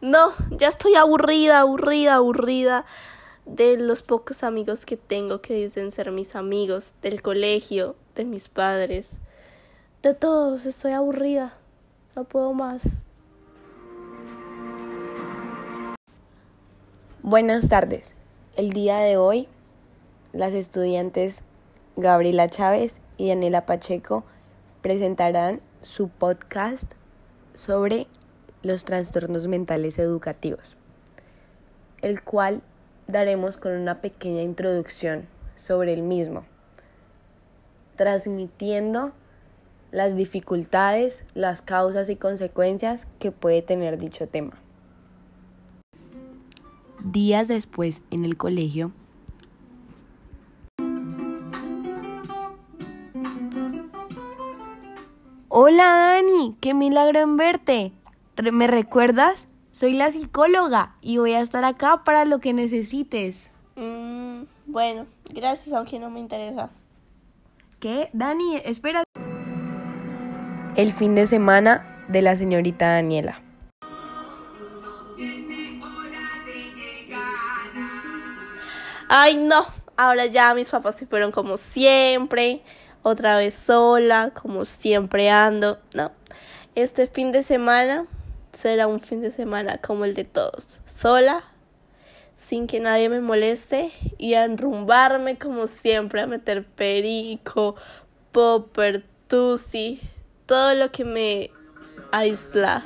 No, ya estoy aburrida, aburrida, aburrida de los pocos amigos que tengo que dicen ser mis amigos, del colegio, de mis padres, de todos. Estoy aburrida. No puedo más. Buenas tardes. El día de hoy, las estudiantes Gabriela Chávez y Daniela Pacheco presentarán su podcast sobre los trastornos mentales educativos, el cual daremos con una pequeña introducción sobre el mismo, transmitiendo las dificultades, las causas y consecuencias que puede tener dicho tema. Días después, en el colegio, Hola Dani, qué milagro en verte. ¿Me recuerdas? Soy la psicóloga y voy a estar acá para lo que necesites. Mm, bueno, gracias, aunque no me interesa. ¿Qué? Dani, espera. El fin de semana de la señorita Daniela. Ay, no. Ahora ya mis papás se fueron como siempre. Otra vez sola, como siempre ando. No. Este fin de semana será un fin de semana como el de todos. Sola, sin que nadie me moleste y a enrumbarme como siempre, a meter perico, popper, tusi, todo lo que me aísla.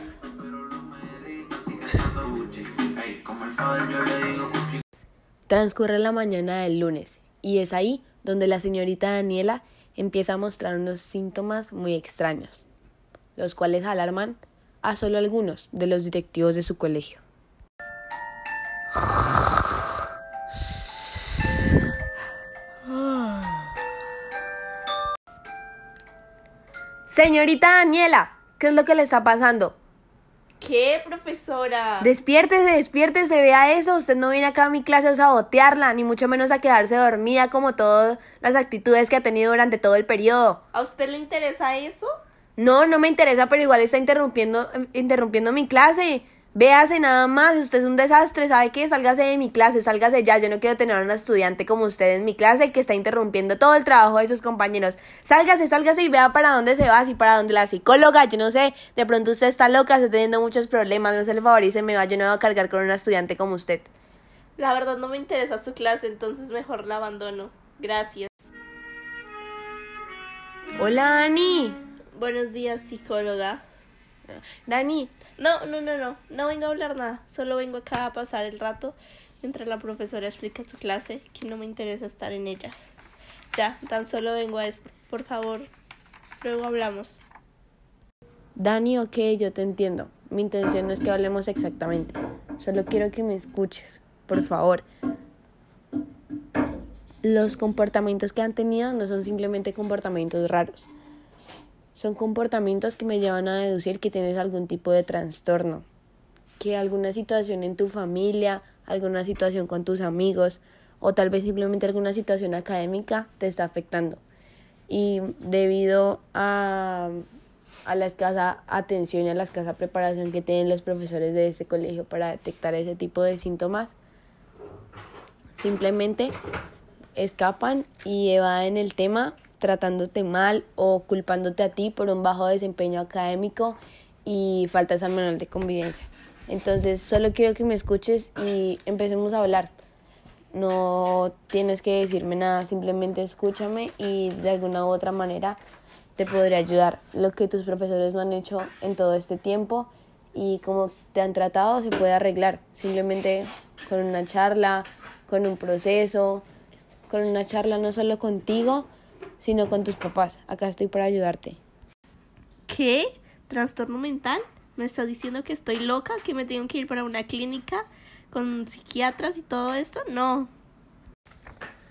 Transcurre la mañana del lunes y es ahí donde la señorita Daniela empieza a mostrar unos síntomas muy extraños, los cuales alarman a solo algunos de los directivos de su colegio. Señorita Daniela, ¿qué es lo que le está pasando? ¿Qué, profesora? Despiértese, despiértese, vea eso. Usted no viene acá a mi clase a sabotearla, ni mucho menos a quedarse dormida como todas las actitudes que ha tenido durante todo el periodo. ¿A usted le interesa eso? No, no me interesa, pero igual está interrumpiendo, interrumpiendo mi clase. Véase nada más, usted es un desastre, ¿sabe qué? Sálgase de mi clase, sálgase ya. Yo no quiero tener a una estudiante como usted en mi clase que está interrumpiendo todo el trabajo de sus compañeros. Sálgase, sálgase y vea para dónde se va, si para dónde la psicóloga, yo no sé. De pronto usted está loca, está teniendo muchos problemas, no se le favorice, me va, yo no voy a cargar con una estudiante como usted. La verdad no me interesa su clase, entonces mejor la abandono. Gracias. Hola, Ani. Buenos días, psicóloga. Dani. No, no, no, no. No vengo a hablar nada. Solo vengo acá a pasar el rato mientras la profesora explica su clase, que no me interesa estar en ella. Ya, tan solo vengo a esto. Por favor, luego hablamos. Dani, ok, yo te entiendo. Mi intención no es que hablemos exactamente. Solo quiero que me escuches, por favor. Los comportamientos que han tenido no son simplemente comportamientos raros son comportamientos que me llevan a deducir que tienes algún tipo de trastorno, que alguna situación en tu familia, alguna situación con tus amigos o tal vez simplemente alguna situación académica te está afectando. Y debido a, a la escasa atención y a la escasa preparación que tienen los profesores de este colegio para detectar ese tipo de síntomas, simplemente escapan y evaden el tema tratándote mal o culpándote a ti por un bajo desempeño académico y faltas al manual de convivencia. Entonces, solo quiero que me escuches y empecemos a hablar. No tienes que decirme nada, simplemente escúchame y de alguna u otra manera te podré ayudar. Lo que tus profesores no han hecho en todo este tiempo y como te han tratado se puede arreglar. Simplemente con una charla, con un proceso, con una charla no solo contigo, sino con tus papás. Acá estoy para ayudarte. ¿Qué? ¿Trastorno mental? ¿Me estás diciendo que estoy loca? ¿Que me tengo que ir para una clínica con psiquiatras y todo esto? No.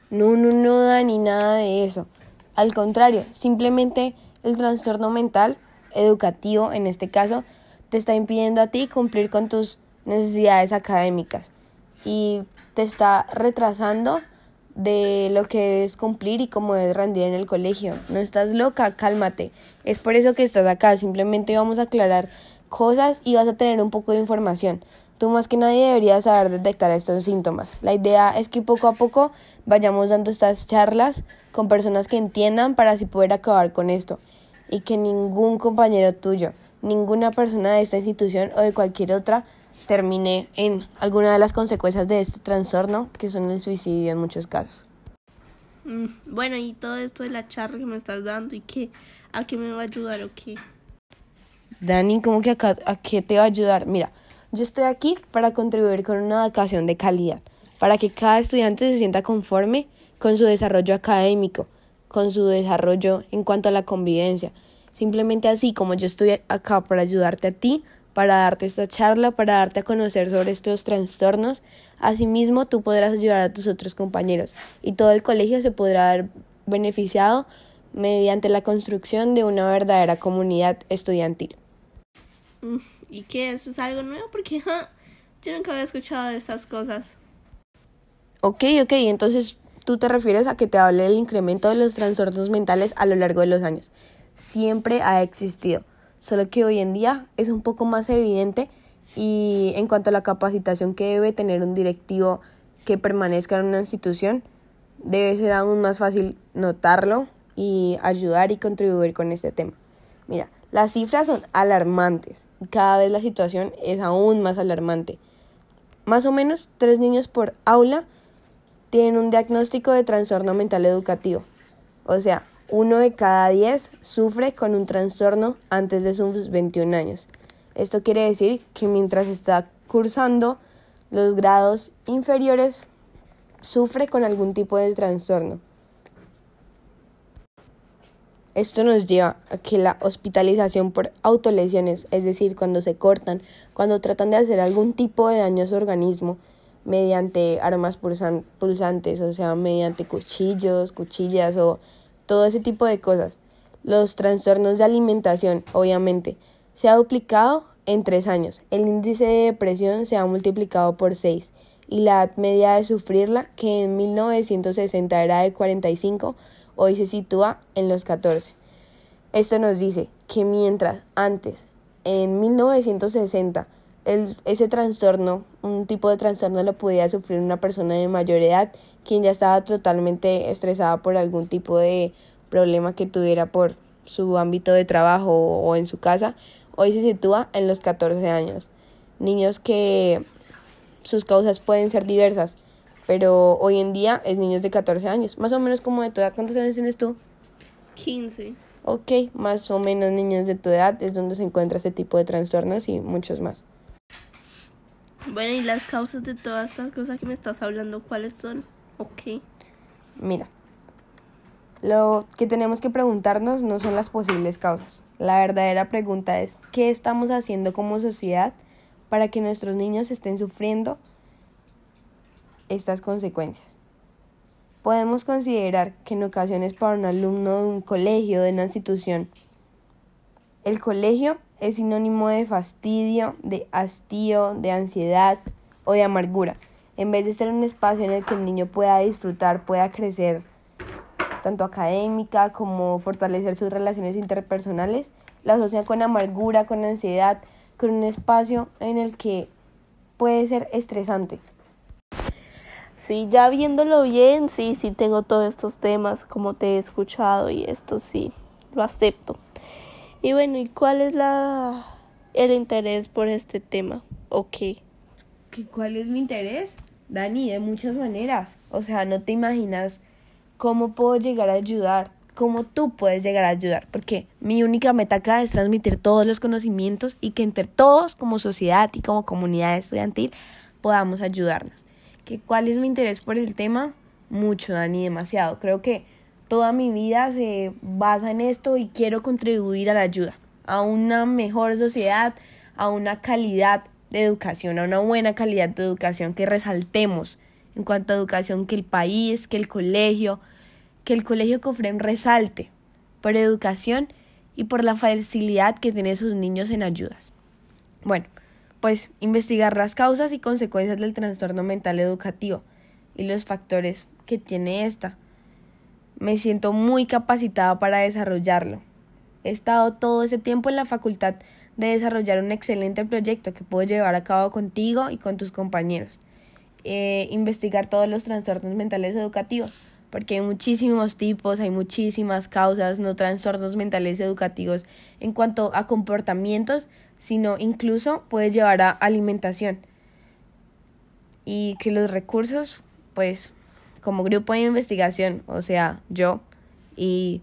No, no, no, Dani, nada de eso. Al contrario, simplemente el trastorno mental, educativo en este caso, te está impidiendo a ti cumplir con tus necesidades académicas y te está retrasando de lo que debes cumplir y cómo debes rendir en el colegio. No estás loca, cálmate. Es por eso que estás acá. Simplemente vamos a aclarar cosas y vas a tener un poco de información. Tú más que nadie deberías saber detectar estos síntomas. La idea es que poco a poco vayamos dando estas charlas con personas que entiendan para así poder acabar con esto y que ningún compañero tuyo, ninguna persona de esta institución o de cualquier otra termine en alguna de las consecuencias de este trastorno, que son el suicidio en muchos casos. Mm, bueno, y todo esto de la charla que me estás dando y qué, a qué me va a ayudar o qué. Dani, ¿cómo que acá, a qué te va a ayudar? Mira, yo estoy aquí para contribuir con una educación de calidad, para que cada estudiante se sienta conforme con su desarrollo académico, con su desarrollo en cuanto a la convivencia. Simplemente así como yo estoy acá para ayudarte a ti, para darte esta charla, para darte a conocer sobre estos trastornos, asimismo tú podrás ayudar a tus otros compañeros y todo el colegio se podrá ver beneficiado mediante la construcción de una verdadera comunidad estudiantil. Mm, ¿Y qué? ¿Eso es algo nuevo? Porque yo nunca había escuchado de estas cosas. Ok, ok, entonces tú te refieres a que te hable del incremento de los trastornos mentales a lo largo de los años. Siempre ha existido, solo que hoy en día es un poco más evidente y en cuanto a la capacitación que debe tener un directivo que permanezca en una institución, debe ser aún más fácil notarlo y ayudar y contribuir con este tema. Mira, las cifras son alarmantes cada vez la situación es aún más alarmante. Más o menos tres niños por aula tienen un diagnóstico de trastorno mental educativo. O sea, uno de cada diez sufre con un trastorno antes de sus 21 años. Esto quiere decir que mientras está cursando los grados inferiores, sufre con algún tipo de trastorno. Esto nos lleva a que la hospitalización por autolesiones, es decir, cuando se cortan, cuando tratan de hacer algún tipo de daño a su organismo, mediante armas pulsantes, o sea, mediante cuchillos, cuchillas o todo ese tipo de cosas. Los trastornos de alimentación, obviamente, se ha duplicado en tres años. El índice de depresión se ha multiplicado por seis y la edad media de sufrirla, que en 1960 era de 45, hoy se sitúa en los 14. Esto nos dice que mientras antes, en 1960, el, ese trastorno, un tipo de trastorno lo podía sufrir una persona de mayor edad, quien ya estaba totalmente estresada por algún tipo de problema que tuviera por su ámbito de trabajo o en su casa, hoy se sitúa en los 14 años. Niños que sus causas pueden ser diversas, pero hoy en día es niños de 14 años, más o menos como de tu edad. ¿Cuántos años tienes tú? 15. Ok, más o menos niños de tu edad es donde se encuentra este tipo de trastornos y muchos más. Bueno, ¿y las causas de todas estas cosas que me estás hablando, cuáles son? Ok. Mira, lo que tenemos que preguntarnos no son las posibles causas. La verdadera pregunta es, ¿qué estamos haciendo como sociedad para que nuestros niños estén sufriendo estas consecuencias? Podemos considerar que en ocasiones para un alumno de un colegio, de una institución, el colegio es sinónimo de fastidio, de hastío, de ansiedad o de amargura, en vez de ser un espacio en el que el niño pueda disfrutar, pueda crecer, tanto académica como fortalecer sus relaciones interpersonales, la asocia con amargura, con ansiedad, con un espacio en el que puede ser estresante. Sí, ya viéndolo bien, sí, sí tengo todos estos temas como te he escuchado y esto sí, lo acepto. Y bueno, ¿y cuál es la el interés por este tema? ¿O qué? ¿Cuál es mi interés? Dani, de muchas maneras. O sea, no te imaginas cómo puedo llegar a ayudar, cómo tú puedes llegar a ayudar, porque mi única meta acá es transmitir todos los conocimientos y que entre todos como sociedad y como comunidad estudiantil podamos ayudarnos. ¿Que ¿Cuál es mi interés por el tema? Mucho, Dani, demasiado. Creo que toda mi vida se basa en esto y quiero contribuir a la ayuda, a una mejor sociedad, a una calidad de educación, a una buena calidad de educación que resaltemos en cuanto a educación que el país, que el colegio, que el colegio Cofrem resalte por educación y por la facilidad que tienen sus niños en ayudas. Bueno, pues investigar las causas y consecuencias del trastorno mental educativo y los factores que tiene esta me siento muy capacitada para desarrollarlo. He estado todo ese tiempo en la facultad de desarrollar un excelente proyecto que puedo llevar a cabo contigo y con tus compañeros. Eh, investigar todos los trastornos mentales educativos, porque hay muchísimos tipos, hay muchísimas causas, no trastornos mentales educativos en cuanto a comportamientos, sino incluso puede llevar a alimentación. Y que los recursos, pues, como grupo de investigación, o sea, yo y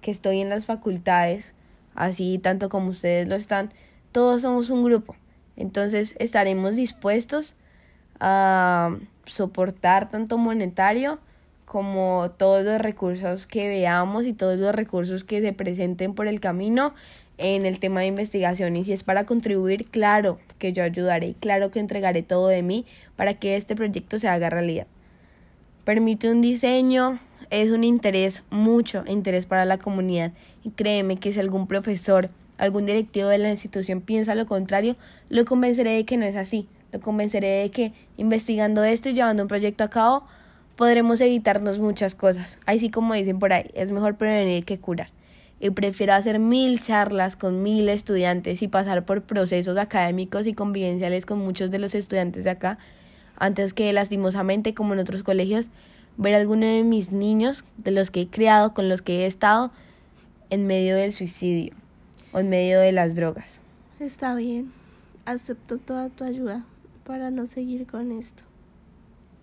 que estoy en las facultades, así tanto como ustedes lo están, todos somos un grupo. Entonces estaremos dispuestos a soportar tanto monetario como todos los recursos que veamos y todos los recursos que se presenten por el camino en el tema de investigación. Y si es para contribuir, claro que yo ayudaré y claro que entregaré todo de mí para que este proyecto se haga realidad. Permite un diseño, es un interés, mucho interés para la comunidad. Y créeme que si algún profesor, algún directivo de la institución piensa lo contrario, lo convenceré de que no es así. Lo convenceré de que investigando esto y llevando un proyecto a cabo, podremos evitarnos muchas cosas. Así como dicen por ahí, es mejor prevenir que curar. Y prefiero hacer mil charlas con mil estudiantes y pasar por procesos académicos y convivenciales con muchos de los estudiantes de acá, antes que lastimosamente, como en otros colegios, ver a alguno de mis niños, de los que he criado, con los que he estado, en medio del suicidio o en medio de las drogas. Está bien, acepto toda tu ayuda para no seguir con esto.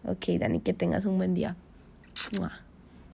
Ok, Dani, que tengas un buen día.